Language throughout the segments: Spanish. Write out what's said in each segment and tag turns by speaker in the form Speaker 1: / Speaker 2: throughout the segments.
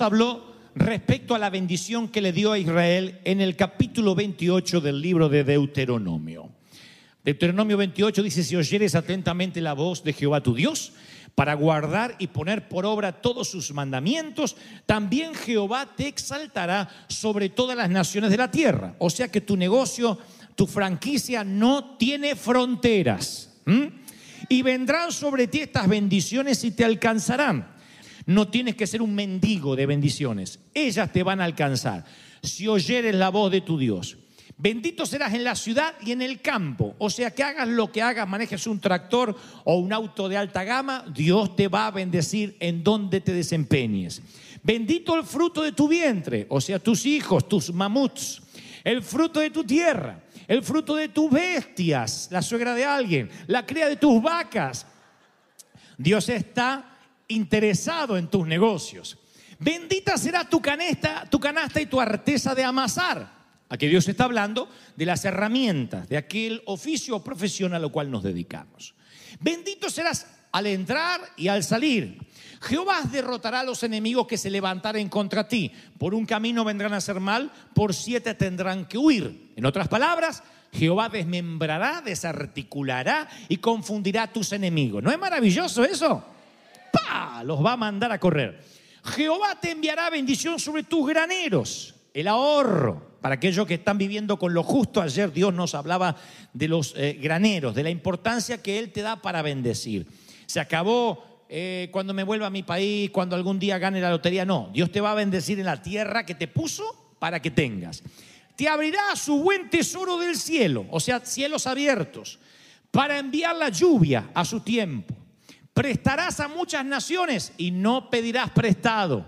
Speaker 1: Habló respecto a la bendición que le dio a Israel en el capítulo 28 del libro de Deuteronomio. Deuteronomio 28 dice, si oyeres atentamente la voz de Jehová tu Dios, para guardar y poner por obra todos sus mandamientos, también Jehová te exaltará sobre todas las naciones de la tierra. O sea que tu negocio, tu franquicia no tiene fronteras. Y vendrán sobre ti estas bendiciones y te alcanzarán. No tienes que ser un mendigo de bendiciones. Ellas te van a alcanzar. Si oyeres la voz de tu Dios. Bendito serás en la ciudad y en el campo. O sea, que hagas lo que hagas, manejes un tractor o un auto de alta gama, Dios te va a bendecir en donde te desempeñes. Bendito el fruto de tu vientre, o sea, tus hijos, tus mamuts, el fruto de tu tierra, el fruto de tus bestias, la suegra de alguien, la cría de tus vacas. Dios está interesado en tus negocios. Bendita será tu canasta, tu canasta y tu arteza de amasar. Aquí Dios está hablando de las herramientas, de aquel oficio o profesión a lo cual nos dedicamos. Bendito serás al entrar y al salir. Jehová derrotará a los enemigos que se levantaren contra ti. Por un camino vendrán a hacer mal, por siete tendrán que huir. En otras palabras, Jehová desmembrará, desarticulará y confundirá a tus enemigos. ¿No es maravilloso eso? Los va a mandar a correr. Jehová te enviará bendición sobre tus graneros, el ahorro. Para aquellos que están viviendo con lo justo, ayer Dios nos hablaba de los eh, graneros, de la importancia que Él te da para bendecir. Se acabó eh, cuando me vuelva a mi país, cuando algún día gane la lotería. No, Dios te va a bendecir en la tierra que te puso para que tengas. Te abrirá su buen tesoro del cielo, o sea, cielos abiertos, para enviar la lluvia a su tiempo. Prestarás a muchas naciones y no pedirás prestado.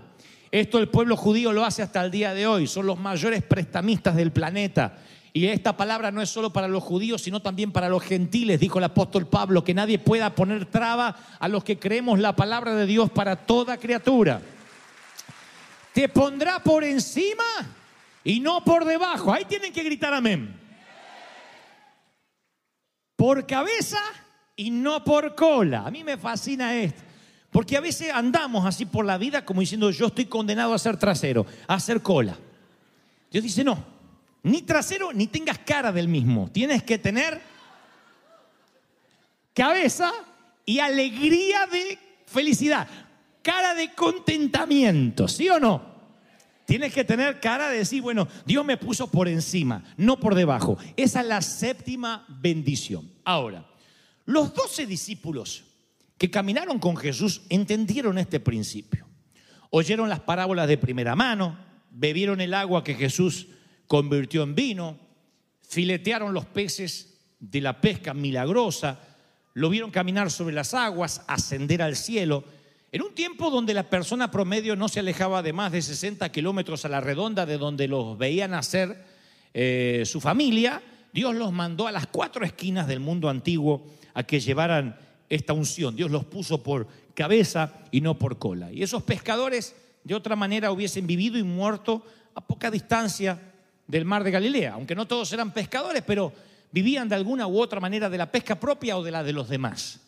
Speaker 1: Esto el pueblo judío lo hace hasta el día de hoy. Son los mayores prestamistas del planeta. Y esta palabra no es solo para los judíos, sino también para los gentiles, dijo el apóstol Pablo, que nadie pueda poner traba a los que creemos la palabra de Dios para toda criatura. Te pondrá por encima y no por debajo. Ahí tienen que gritar amén. Por cabeza y no por cola. A mí me fascina esto. Porque a veces andamos así por la vida como diciendo yo estoy condenado a ser trasero, a ser cola. Dios dice no, ni trasero ni tengas cara del mismo. Tienes que tener cabeza y alegría de felicidad, cara de contentamiento, ¿sí o no? Tienes que tener cara de decir, bueno, Dios me puso por encima, no por debajo. Esa es la séptima bendición. Ahora, los doce discípulos que caminaron con Jesús entendieron este principio. Oyeron las parábolas de primera mano, bebieron el agua que Jesús convirtió en vino, filetearon los peces de la pesca milagrosa, lo vieron caminar sobre las aguas, ascender al cielo. En un tiempo donde la persona promedio no se alejaba de más de 60 kilómetros a la redonda de donde los veían nacer eh, su familia, Dios los mandó a las cuatro esquinas del mundo antiguo a que llevaran esta unción. Dios los puso por cabeza y no por cola. Y esos pescadores de otra manera hubiesen vivido y muerto a poca distancia del mar de Galilea, aunque no todos eran pescadores, pero vivían de alguna u otra manera de la pesca propia o de la de los demás.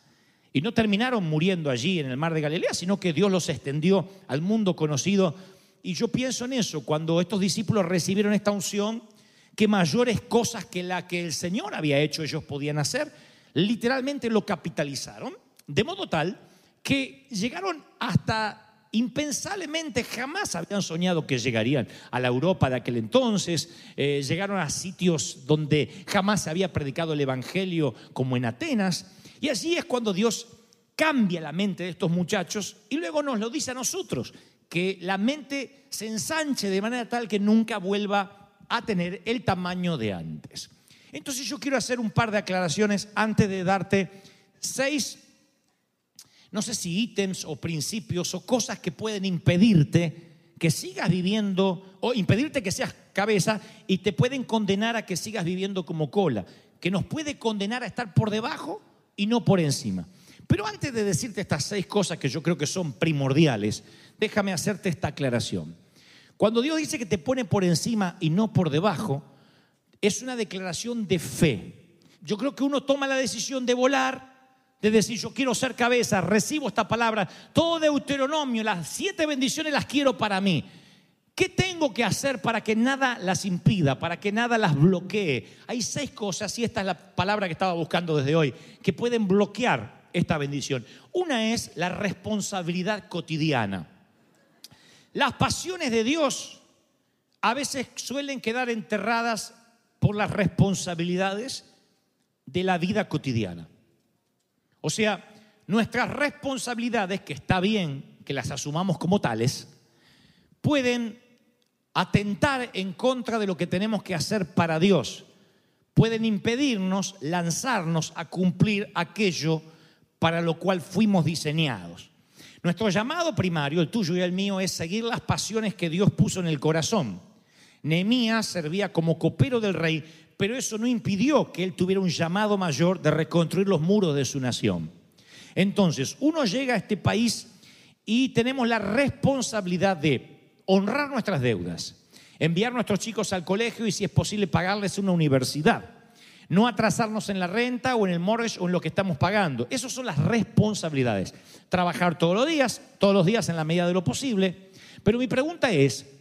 Speaker 1: Y no terminaron muriendo allí en el mar de Galilea, sino que Dios los extendió al mundo conocido. Y yo pienso en eso, cuando estos discípulos recibieron esta unción, que mayores cosas que la que el Señor había hecho ellos podían hacer, literalmente lo capitalizaron, de modo tal que llegaron hasta impensablemente, jamás habían soñado que llegarían a la Europa de aquel entonces, eh, llegaron a sitios donde jamás se había predicado el Evangelio como en Atenas, y allí es cuando Dios cambia la mente de estos muchachos y luego nos lo dice a nosotros, que la mente se ensanche de manera tal que nunca vuelva a tener el tamaño de antes. Entonces yo quiero hacer un par de aclaraciones antes de darte seis no sé si ítems o principios o cosas que pueden impedirte que sigas viviendo o impedirte que seas cabeza y te pueden condenar a que sigas viviendo como cola, que nos puede condenar a estar por debajo y no por encima. Pero antes de decirte estas seis cosas que yo creo que son primordiales, déjame hacerte esta aclaración. Cuando Dios dice que te pone por encima y no por debajo, es una declaración de fe. Yo creo que uno toma la decisión de volar, de decir yo quiero ser cabeza, recibo esta palabra, todo Deuteronomio, las siete bendiciones las quiero para mí. ¿Qué tengo que hacer para que nada las impida, para que nada las bloquee? Hay seis cosas, y esta es la palabra que estaba buscando desde hoy, que pueden bloquear esta bendición. Una es la responsabilidad cotidiana. Las pasiones de Dios a veces suelen quedar enterradas por las responsabilidades de la vida cotidiana. O sea, nuestras responsabilidades, que está bien que las asumamos como tales, pueden atentar en contra de lo que tenemos que hacer para Dios. Pueden impedirnos lanzarnos a cumplir aquello para lo cual fuimos diseñados. Nuestro llamado primario, el tuyo y el mío, es seguir las pasiones que Dios puso en el corazón. Nehemías servía como copero del rey, pero eso no impidió que él tuviera un llamado mayor de reconstruir los muros de su nación. Entonces, uno llega a este país y tenemos la responsabilidad de honrar nuestras deudas, enviar a nuestros chicos al colegio y si es posible pagarles una universidad. No atrasarnos en la renta o en el mortgage o en lo que estamos pagando. Esas son las responsabilidades. Trabajar todos los días, todos los días en la medida de lo posible. Pero mi pregunta es,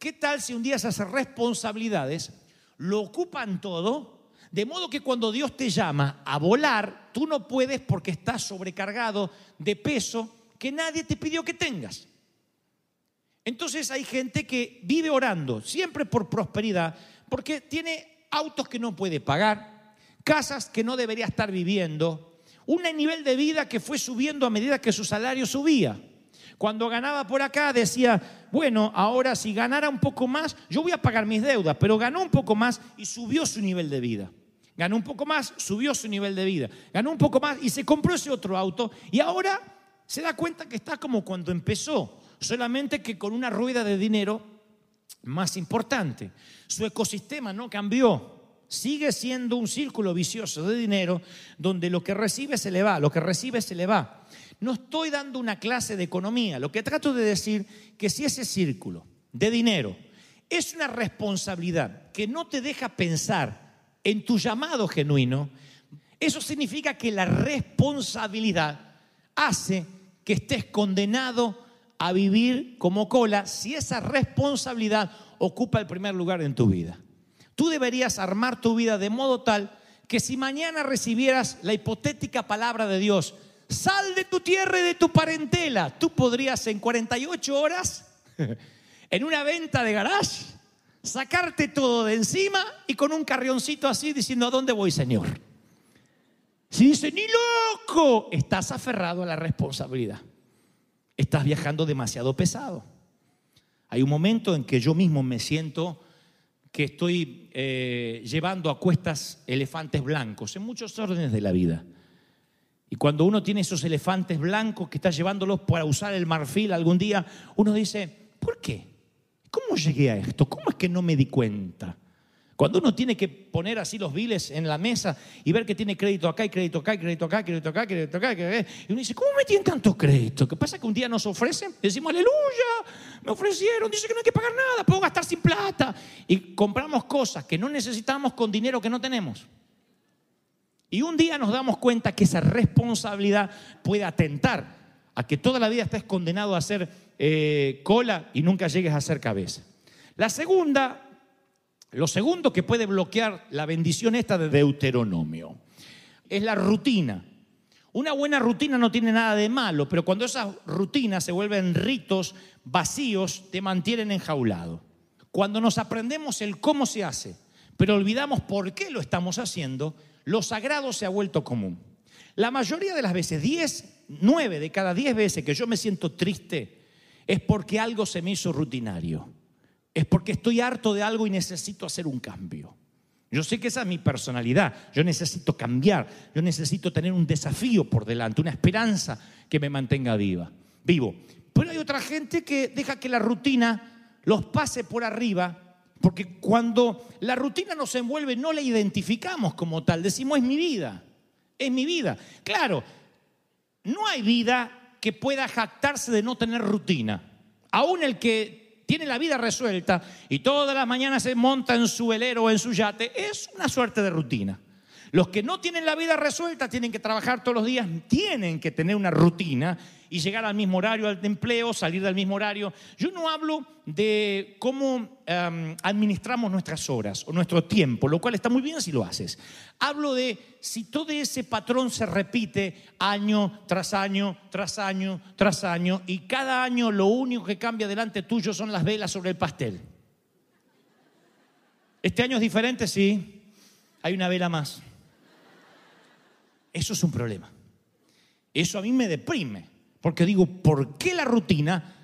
Speaker 1: ¿qué tal si un día esas responsabilidades lo ocupan todo? De modo que cuando Dios te llama a volar, tú no puedes porque estás sobrecargado de peso que nadie te pidió que tengas. Entonces hay gente que vive orando, siempre por prosperidad, porque tiene autos que no puede pagar, casas que no debería estar viviendo, un nivel de vida que fue subiendo a medida que su salario subía. Cuando ganaba por acá decía, bueno, ahora si ganara un poco más, yo voy a pagar mis deudas, pero ganó un poco más y subió su nivel de vida. Ganó un poco más, subió su nivel de vida. Ganó un poco más y se compró ese otro auto y ahora se da cuenta que está como cuando empezó solamente que con una rueda de dinero más importante. Su ecosistema no cambió. Sigue siendo un círculo vicioso de dinero donde lo que recibe se le va, lo que recibe se le va. No estoy dando una clase de economía. Lo que trato de decir que si ese círculo de dinero es una responsabilidad que no te deja pensar en tu llamado genuino, eso significa que la responsabilidad hace que estés condenado a vivir como cola si esa responsabilidad ocupa el primer lugar en tu vida. Tú deberías armar tu vida de modo tal que si mañana recibieras la hipotética palabra de Dios, sal de tu tierra y de tu parentela, tú podrías en 48 horas, en una venta de garage, sacarte todo de encima y con un carrioncito así diciendo, ¿a dónde voy, Señor? Si dice, ni loco, estás aferrado a la responsabilidad estás viajando demasiado pesado. Hay un momento en que yo mismo me siento que estoy eh, llevando a cuestas elefantes blancos en muchos órdenes de la vida. Y cuando uno tiene esos elefantes blancos que está llevándolos para usar el marfil algún día, uno dice, ¿por qué? ¿Cómo llegué a esto? ¿Cómo es que no me di cuenta? Cuando uno tiene que poner así los biles en la mesa y ver que tiene crédito acá y crédito acá y crédito acá, crédito acá, crédito acá, y uno dice, ¿cómo me tienen tanto crédito? ¿Qué pasa que un día nos ofrecen? Decimos, aleluya, me ofrecieron, dice que no hay que pagar nada, puedo gastar sin plata. Y compramos cosas que no necesitamos con dinero que no tenemos. Y un día nos damos cuenta que esa responsabilidad puede atentar a que toda la vida estés condenado a hacer eh, cola y nunca llegues a ser cabeza. La segunda lo segundo que puede bloquear la bendición esta de Deuteronomio es la rutina. Una buena rutina no tiene nada de malo, pero cuando esas rutinas se vuelven ritos vacíos, te mantienen enjaulado. Cuando nos aprendemos el cómo se hace, pero olvidamos por qué lo estamos haciendo, lo sagrado se ha vuelto común. La mayoría de las veces, 10, 9 de cada 10 veces que yo me siento triste, es porque algo se me hizo rutinario es porque estoy harto de algo y necesito hacer un cambio. Yo sé que esa es mi personalidad. Yo necesito cambiar. Yo necesito tener un desafío por delante, una esperanza que me mantenga viva, vivo. Pero hay otra gente que deja que la rutina los pase por arriba, porque cuando la rutina nos envuelve no la identificamos como tal. Decimos, es mi vida, es mi vida. Claro, no hay vida que pueda jactarse de no tener rutina. Aún el que tiene la vida resuelta y todas las mañanas se monta en su velero o en su yate, es una suerte de rutina. Los que no tienen la vida resuelta tienen que trabajar todos los días, tienen que tener una rutina y llegar al mismo horario al empleo, salir del mismo horario. Yo no hablo de cómo um, administramos nuestras horas o nuestro tiempo, lo cual está muy bien si lo haces. Hablo de si todo ese patrón se repite año tras año, tras año, tras año, y cada año lo único que cambia delante tuyo son las velas sobre el pastel. Este año es diferente, sí. Hay una vela más. Eso es un problema. Eso a mí me deprime. Porque digo, ¿por qué la rutina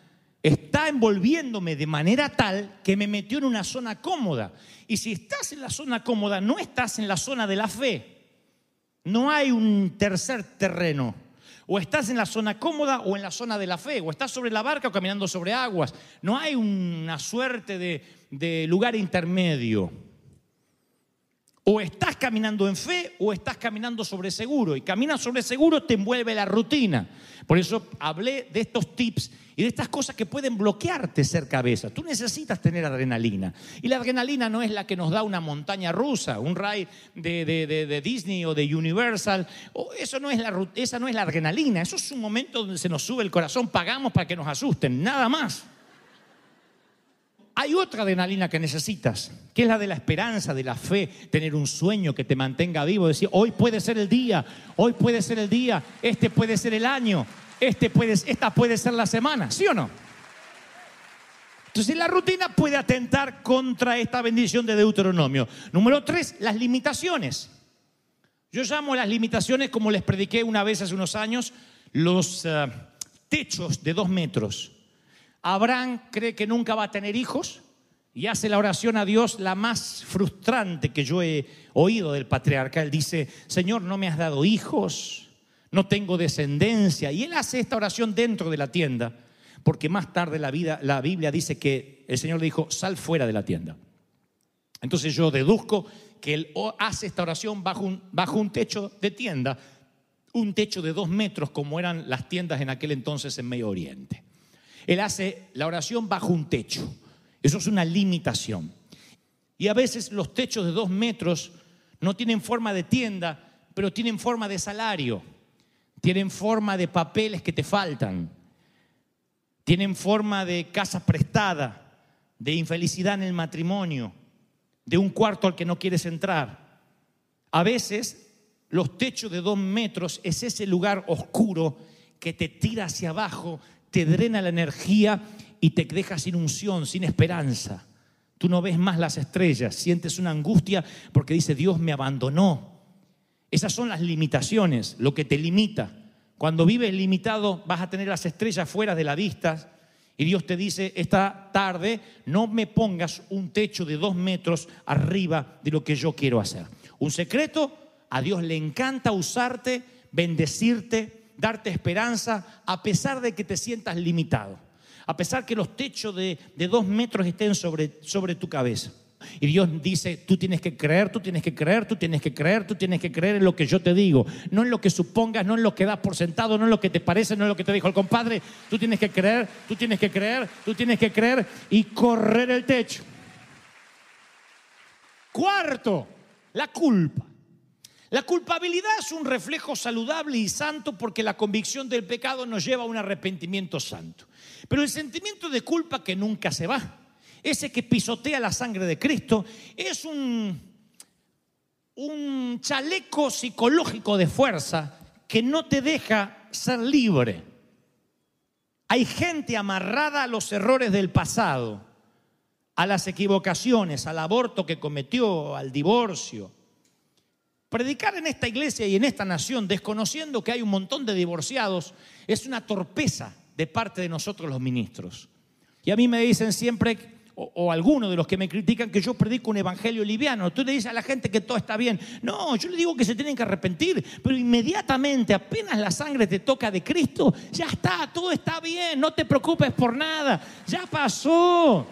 Speaker 1: está envolviéndome de manera tal que me metió en una zona cómoda? Y si estás en la zona cómoda, no estás en la zona de la fe. No hay un tercer terreno. O estás en la zona cómoda o en la zona de la fe. O estás sobre la barca o caminando sobre aguas. No hay una suerte de, lugar intermedio. O estás caminando en fe o estás caminando sobre seguro. Y caminar sobre seguro te envuelve la rutina. Por eso hablé de estos tips y de estas cosas que pueden bloquearte ser cabeza. Tú necesitas tener adrenalina. Y la adrenalina no es la que nos da una montaña rusa, un ride de, de, de, Disney o de Universal. Eso no es la, esa no es la adrenalina. Eso es un momento donde se nos sube el corazón, pagamos para que nos asusten, nada más. Hay otra adrenalina que necesitas, que es la de la esperanza, de la fe, tener un sueño que te mantenga vivo, decir, hoy puede ser el día, hoy puede ser el día, este puede ser el año, este esta puede ser la semana, ¿sí o no? Entonces la rutina puede atentar contra esta bendición de Deuteronomio. Número tres, las limitaciones. Yo llamo las limitaciones, como les prediqué una vez hace unos años, los uh, techos de dos metros. Abraham cree que nunca va a tener hijos y hace la oración a Dios la más frustrante que yo he oído del patriarca. Él dice, Señor, no me has dado hijos, no tengo descendencia. Y él hace esta oración dentro de la tienda, porque más tarde la, Biblia dice que el Señor le dijo, sal fuera de la tienda. Entonces yo deduzco que él hace esta oración bajo un techo de tienda, un techo de dos metros como eran las tiendas en aquel entonces en Medio Oriente. Él hace la oración bajo un techo. Eso es una limitación. Y a veces los techos de dos metros no tienen forma de tienda, pero tienen forma de salario. Tienen forma de papeles que te faltan. Tienen forma de casa prestada, de infelicidad en el matrimonio, de un cuarto al que no quieres entrar. A veces los techos de dos metros es ese lugar oscuro que te tira hacia abajo te drena la energía y te deja sin unción, sin esperanza. Tú no ves más las estrellas, sientes una angustia porque dice Dios me abandonó. Esas son las limitaciones, lo que te limita. Cuando vives limitado vas a tener las estrellas fuera de la vista y Dios te dice esta tarde no me pongas un techo de dos metros arriba de lo que yo quiero hacer. Un secreto, a Dios le encanta usarte, bendecirte, darte esperanza a pesar de que te sientas limitado, a pesar que los techos de, de dos metros estén sobre, sobre tu cabeza. Y Dios dice, tú tienes que creer, tú tienes que creer, tú tienes que creer, tú tienes que creer en lo que yo te digo, no en lo que supongas, no en lo que das por sentado, no en lo que te parece, no en lo que te dijo el compadre, tú tienes que creer, tú tienes que creer, tú tienes que creer y correr el techo. Cuarto, la culpa. La culpabilidad es un reflejo saludable y santo porque la convicción del pecado nos lleva a un arrepentimiento santo. Pero el sentimiento de culpa que nunca se va, ese que pisotea la sangre de Cristo, es un, chaleco psicológico de fuerza que no te deja ser libre. Hay gente amarrada a los errores del pasado, a las equivocaciones, al aborto que cometió, al divorcio, Predicar en esta iglesia y en esta nación, desconociendo que hay un montón de divorciados, es una torpeza de parte de nosotros los ministros. Y a mí me dicen siempre, o, o algunos de los que me critican que yo predico un evangelio liviano. Tú le dices a la gente que todo está bien. No, yo le digo que se tienen que arrepentir, pero inmediatamente, apenas la sangre te toca de Cristo, ya está, todo está bien, no te preocupes por nada, ya pasó.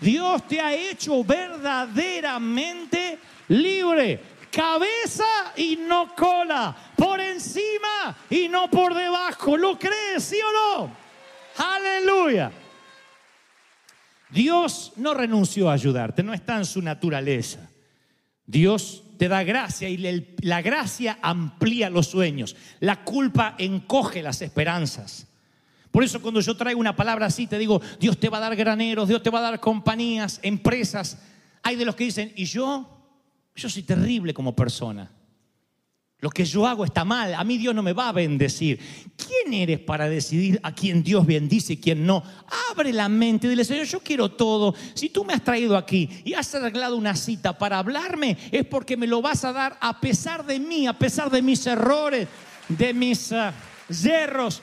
Speaker 1: Dios te ha hecho verdaderamente libre. Cabeza y no cola. Por encima y no por debajo. ¿Lo crees, sí o no? Aleluya. Dios no renunció a ayudarte, no está en su naturaleza. Dios te da gracia y la gracia amplía los sueños. La culpa encoge las esperanzas. Por eso cuando yo traigo una palabra así, te digo, Dios te va a dar graneros, Dios te va a dar compañías, empresas. Hay de los que dicen, ¿y yo? Yo soy terrible como persona. Lo que yo hago está mal, a mí Dios no me va a bendecir. ¿Quién eres para decidir a quién Dios bendice y quién no? Abre la mente dile, Señor, yo quiero todo. Si tú me has traído aquí y has arreglado una cita para hablarme, es porque me lo vas a dar a pesar de mí, a pesar de mis errores, de mis ah, yerros,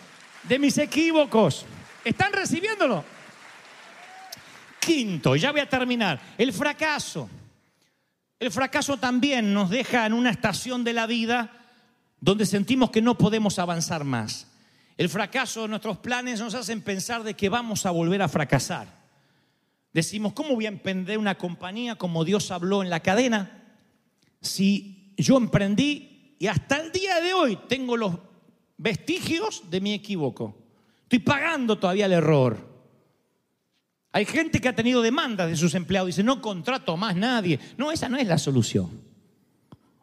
Speaker 1: de mis equívocos. ¿Están recibiéndolo? Quinto, ya voy a terminar, el fracaso. El fracaso también nos deja en una estación de la vida donde sentimos que no podemos avanzar más. El fracaso de nuestros planes nos hacen pensar de que vamos a volver a fracasar. Decimos, ¿cómo voy a emprender una compañía como Dios habló en la cadena? Si yo emprendí y hasta el día de hoy tengo los vestigios de mi equívoco. Estoy pagando todavía el error. Hay gente que ha tenido demandas de sus empleados y dice, no contrato más nadie. No, esa no es la solución.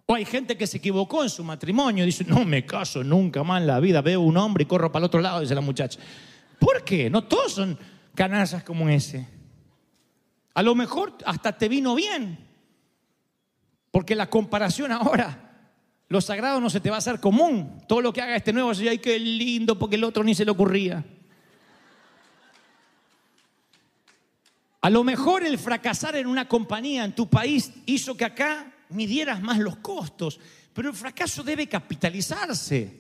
Speaker 1: O hay gente que se equivocó en su matrimonio y dice, no me caso nunca más en la vida. Veo un hombre y corro para el otro lado, dice la muchacha. ¿Por qué? No todos son canallas como ese. A lo mejor hasta te vino bien. Porque la comparación ahora, lo sagrado no se te va a hacer común. Todo lo que haga este nuevo, ay, qué lindo, porque el otro ni se le ocurría. A lo mejor el fracasar en una compañía en tu país hizo que acá midieras más los costos, pero el fracaso debe capitalizarse,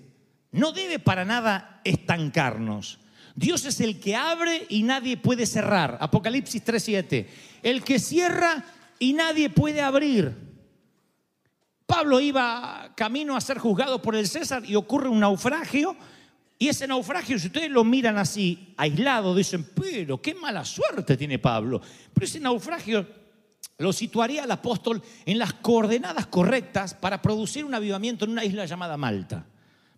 Speaker 1: no debe para nada estancarnos. Dios es el que abre y nadie puede cerrar. Apocalipsis 3:7. El que cierra y nadie puede abrir. Pablo iba camino a ser juzgado por el César y ocurre un naufragio. Y ese naufragio, si ustedes lo miran así, aislado, dicen, pero qué mala suerte tiene Pablo. Pero ese naufragio lo situaría al apóstol en las coordenadas correctas para producir un avivamiento en una isla llamada Malta.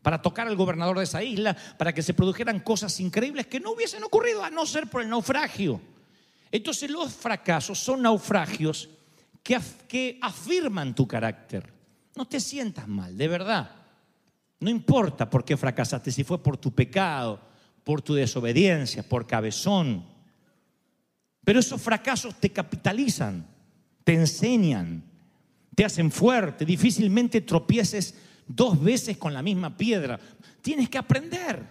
Speaker 1: Para tocar al gobernador de esa isla, para que se produjeran cosas increíbles que no hubiesen ocurrido a no ser por el naufragio. Entonces los fracasos son naufragios que, que afirman tu carácter. No te sientas mal, de verdad. No importa por qué fracasaste, si fue por tu pecado, por tu desobediencia, por cabezón. Pero esos fracasos te capitalizan, te enseñan, te hacen fuerte. Difícilmente tropieces dos veces con la misma piedra. Tienes que aprender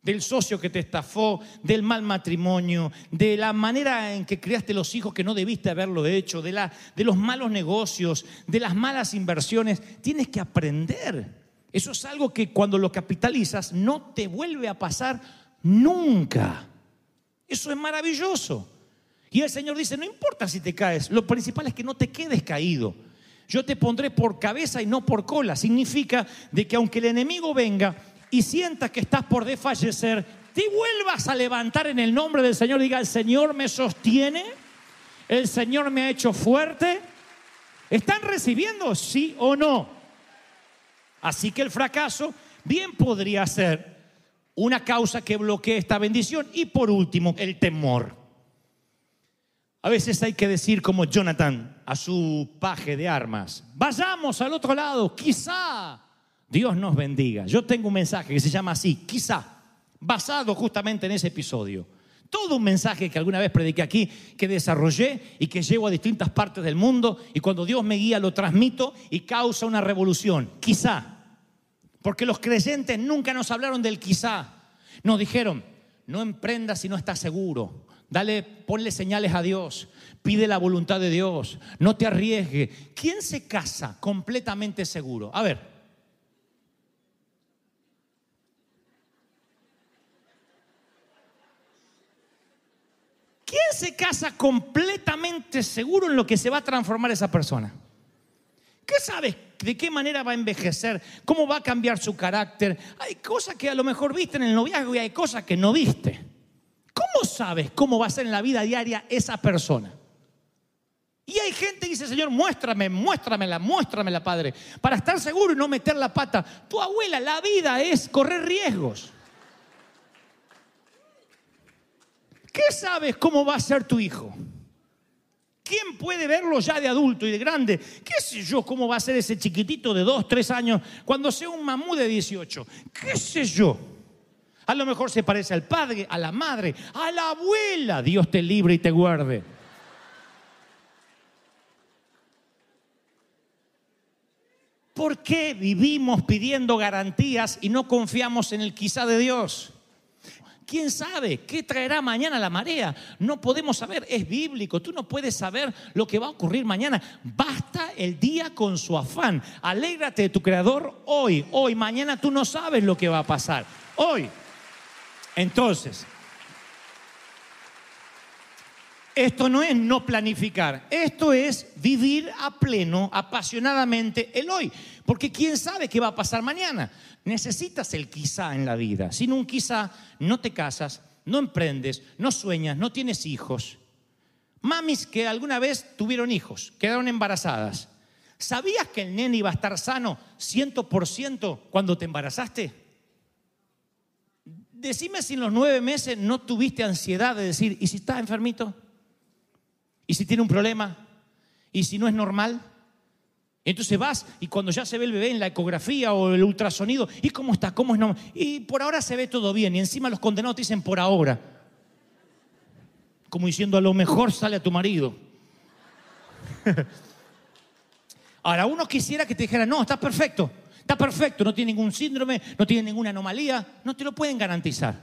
Speaker 1: del socio que te estafó, del mal matrimonio, de la manera en que criaste los hijos que no debiste haberlo hecho, de, la, de los malos negocios, de las malas inversiones. Tienes que aprender. Eso es algo que cuando lo capitalizas no te vuelve a pasar nunca. Eso es maravilloso. Y el Señor dice, no importa si te caes, lo principal es que no te quedes caído. Yo te pondré por cabeza y no por cola. Significa de que aunque el enemigo venga y sienta que estás por desfallecer, te vuelvas a levantar en el nombre del Señor. Diga, el Señor me sostiene, el Señor me ha hecho fuerte. ¿Están recibiendo sí o no? Así que el fracaso bien podría ser una causa que bloquee esta bendición. Y por último, el temor. A veces hay que decir como Jonathan a su paje de armas, vayamos al otro lado, quizá Dios nos bendiga. Yo tengo un mensaje que se llama así, quizá, basado justamente en ese episodio. Todo un mensaje que alguna vez prediqué aquí, que desarrollé y que llevo a distintas partes del mundo y cuando Dios me guía lo transmito y causa una revolución. Quizá. Porque los creyentes nunca nos hablaron del quizá. Nos dijeron, no emprendas si no estás seguro. Dale, ponle señales a Dios. Pide la voluntad de Dios. No te arriesgue. ¿Quién se casa completamente seguro? A ver. ¿Quién se casa completamente seguro en lo que se va a transformar esa persona? ¿Qué sabes de qué manera va a envejecer? ¿Cómo va a cambiar su carácter? Hay cosas que a lo mejor viste en el noviazgo y hay cosas que no viste. ¿Cómo sabes cómo va a ser en la vida diaria esa persona? Y hay gente que dice, Señor, muéstrame, muéstramela, muéstramela, Padre, para estar seguro y no meter la pata. Tu abuela, la vida es correr riesgos. ¿Qué sabes cómo va a ser tu hijo? ¿Quién puede verlo ya de adulto y de grande? ¿Qué sé yo cómo va a ser ese chiquitito de 2, 3 años cuando sea un mamú de 18? ¿Qué sé yo? A lo mejor se parece al padre, a la madre, a la abuela. Dios te libre y te guarde. ¿Por qué vivimos pidiendo garantías y no confiamos en el quizá de Dios? ¿Quién sabe qué traerá mañana la marea? No podemos saber, es bíblico, tú no puedes saber lo que va a ocurrir mañana. Basta el día con su afán. Alégrate de tu creador hoy, hoy, mañana tú no sabes lo que va a pasar. Hoy. Entonces, esto no es no planificar, esto es vivir a pleno, apasionadamente el hoy. Porque quién sabe qué va a pasar mañana. Necesitas el quizá en la vida. Sin un quizá no te casas, no emprendes, no sueñas, no tienes hijos. Mamis que alguna vez tuvieron hijos, quedaron embarazadas. ¿Sabías que el nene iba a estar sano 100% cuando te embarazaste? Decime si en los nueve meses no tuviste ansiedad de decir, ¿y si está enfermito? ¿Y si tiene un problema? ¿Y si no es normal? Entonces vas y cuando ya se ve el bebé en la ecografía o el ultrasonido, ¿y cómo está? ¿Cómo es? No? Y por ahora se ve todo bien y encima los condenados te dicen por ahora. Como diciendo, a lo mejor sale a tu marido. Ahora, uno quisiera que te dijera, no, está perfecto, está perfecto, no tiene ningún síndrome, no tiene ninguna anomalía, no te lo pueden garantizar.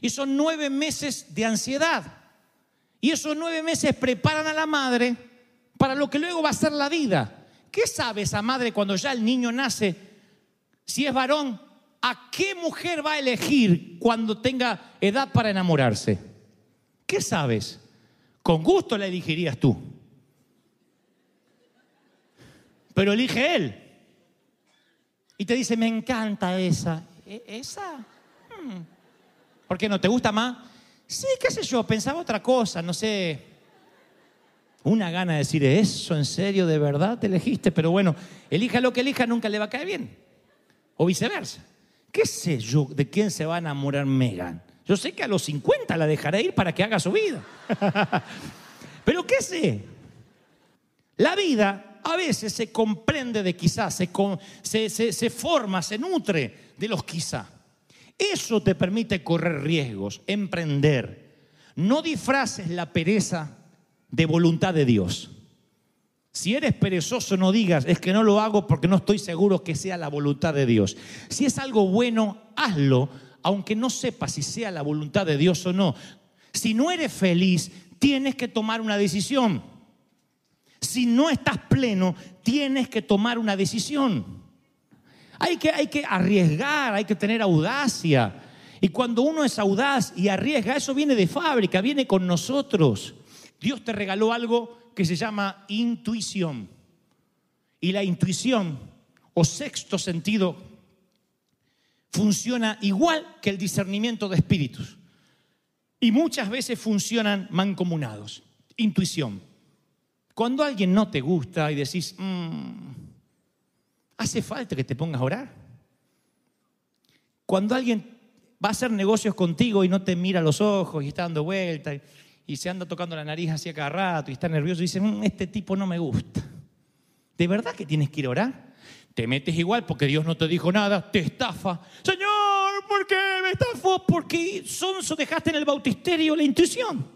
Speaker 1: Y son nueve meses de ansiedad. Y esos nueve meses preparan a la madre para lo que luego va a ser la vida. ¿Qué sabe esa madre cuando ya el niño nace? Si es varón, ¿a qué mujer va a elegir cuando tenga edad para enamorarse? ¿Qué sabes? Con gusto la elegirías tú. Pero elige él. Y te dice, me encanta esa. ¿E- ¿Esa? Hmm. ¿Por qué no te gusta más? Sí, qué sé yo, pensaba otra cosa, no sé. Una gana de decir, eso en serio, de verdad te elegiste, pero bueno, elija lo que elija, nunca le va a caer bien. O viceversa. ¿Qué sé yo de quién se va a enamorar Megan? Yo sé que a los 50 la dejaré ir para que haga su vida. pero ¿qué sé? La vida a veces se comprende de quizás, se, forma, se nutre de los quizá. Eso te permite correr riesgos, emprender. No disfraces la pereza de voluntad de Dios. Si eres perezoso, no digas, es que no lo hago porque no estoy seguro que sea la voluntad de Dios. Si es algo bueno, hazlo, aunque no sepas si sea la voluntad de Dios o no. Si no eres feliz, tienes que tomar una decisión. Si no estás pleno, tienes que tomar una decisión. Hay que, hay que arriesgar, hay que tener audacia. Y cuando uno es audaz y arriesga, eso viene de fábrica, viene con nosotros. Dios te regaló algo que se llama intuición. Y la intuición o sexto sentido funciona igual que el discernimiento de espíritus. Y muchas veces funcionan mancomunados. Intuición. Cuando alguien no te gusta y decís, "Mm, ¿hace falta que te pongas a orar? Cuando alguien va a hacer negocios contigo y no te mira a los ojos y está dando vueltas y, se anda tocando la nariz así a cada rato y está nervioso y dice, "Mm, este tipo no me gusta. ¿De verdad que tienes que ir a orar? Te metes igual porque Dios no te dijo nada, te estafa. Señor, ¿por qué me estafó? Porque sonso dejaste en el bautisterio la intuición.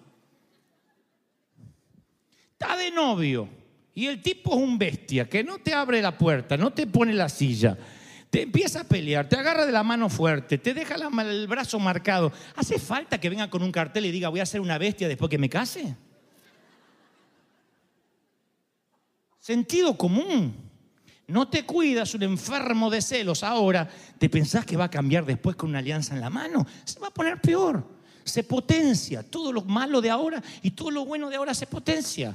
Speaker 1: Está de novio y el tipo es un bestia que no te abre la puerta, no te pone la silla, te empieza a pelear, te agarra de la mano fuerte, te deja el brazo marcado. ¿Hace falta que venga con un cartel y diga voy a ser una bestia después que me case? Sentido común. No te cuidas un enfermo de celos ahora, te pensás que va a cambiar después con una alianza en la mano. Se va a poner peor. se potencia. Todo lo malo de ahora y todo lo bueno de ahora se potencia.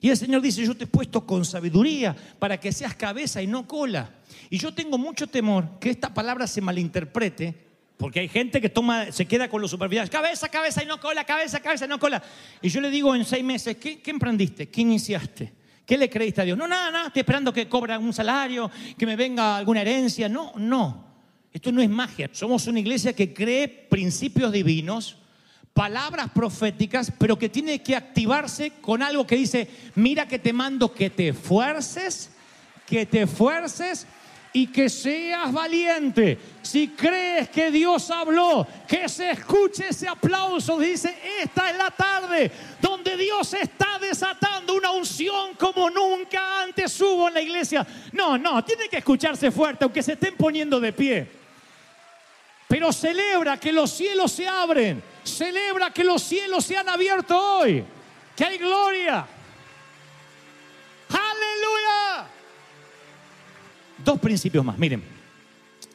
Speaker 1: Y el Señor dice, yo te he puesto con sabiduría para que seas cabeza y no cola. Y yo tengo mucho temor que esta palabra se malinterprete, porque hay gente que toma, se queda con los superficiales, cabeza, cabeza y no cola, cabeza, cabeza y no cola. Y yo le digo en seis meses, ¿qué, qué emprendiste? ¿Qué iniciaste? ¿Qué le creíste a Dios? No, nada, nada, estoy esperando que cobra un salario, que me venga alguna herencia. No, no. Esto no es magia. Somos una iglesia que cree principios divinos, palabras proféticas, pero que tiene que activarse con algo que dice, mira que te mando que te esfuerces, que te esfuerces y que seas valiente. Si crees que Dios habló, que se escuche ese aplauso. Dice, esta es la tarde donde Dios está desatando una unción como nunca antes hubo en la iglesia. No, no, tiene que escucharse fuerte, aunque se estén poniendo de pie. Pero celebra que los cielos se abren. Celebra que los cielos se han abierto hoy. Que hay gloria. Aleluya. Dos principios más. Miren,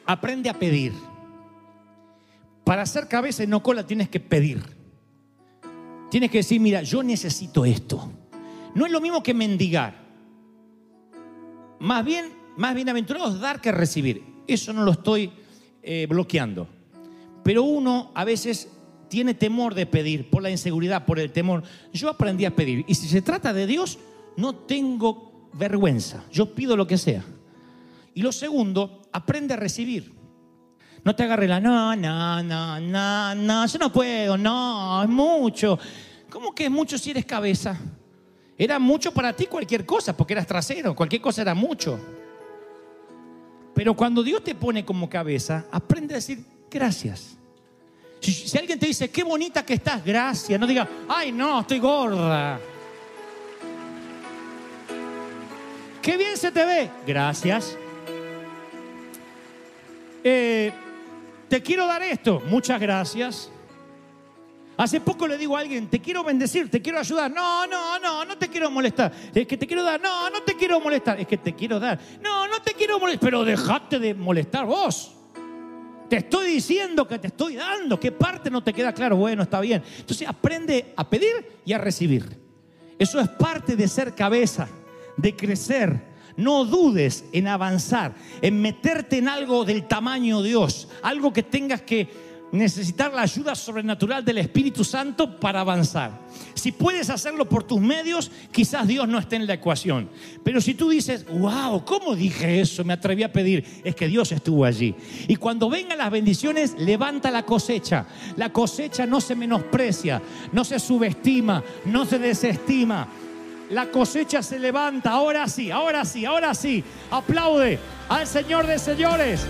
Speaker 1: aprende a pedir. Para hacer cabeza y no cola tienes que pedir. Tienes que decir, mira, yo necesito esto. No es lo mismo que mendigar. Más bien, más bienaventurado es dar que recibir. Eso no lo estoy eh, bloqueando. Pero uno a veces tiene temor de pedir por la inseguridad, por el temor. Yo aprendí a pedir. Y si se trata de Dios, no tengo vergüenza. Yo pido lo que sea. Y lo segundo, aprende a recibir. No te agarre la, no, no, no, no, no, yo no puedo, no, es mucho. ¿Cómo que es mucho si eres cabeza? Era mucho para ti cualquier cosa, porque eras trasero, cualquier cosa era mucho. Pero cuando Dios te pone como cabeza, aprende a decir gracias. Si, alguien te dice, qué bonita que estás, gracias, no diga, ay no, estoy gorda. Qué bien se te ve, gracias. Eh, te quiero dar esto, muchas gracias. Hace poco le digo a alguien, te quiero bendecir, te quiero ayudar. No, no, no, no te quiero molestar. Es que te quiero dar. No, no te quiero molestar. Es que te quiero dar. No, no te quiero molestar. Pero dejate de molestar vos. Te estoy diciendo que te estoy dando. ¿Qué parte no te queda claro? Bueno, está bien. Entonces aprende a pedir y a recibir. Eso es parte de ser cabeza, de crecer. No dudes en avanzar, en meterte en algo del tamaño de Dios, algo que tengas que necesitar la ayuda sobrenatural del Espíritu Santo para avanzar. Si puedes hacerlo por tus medios, quizás Dios no esté en la ecuación. Pero si tú dices, wow, ¿cómo dije eso? Me atreví a pedir. Es que Dios estuvo allí. Y cuando vengan las bendiciones, levanta la cosecha. La cosecha no se menosprecia, no se subestima, no se desestima. La cosecha se levanta. Ahora sí, ahora sí, ahora sí. Aplaude al Señor de señores.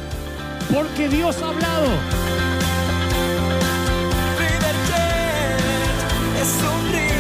Speaker 1: Porque Dios ha hablado. é sobre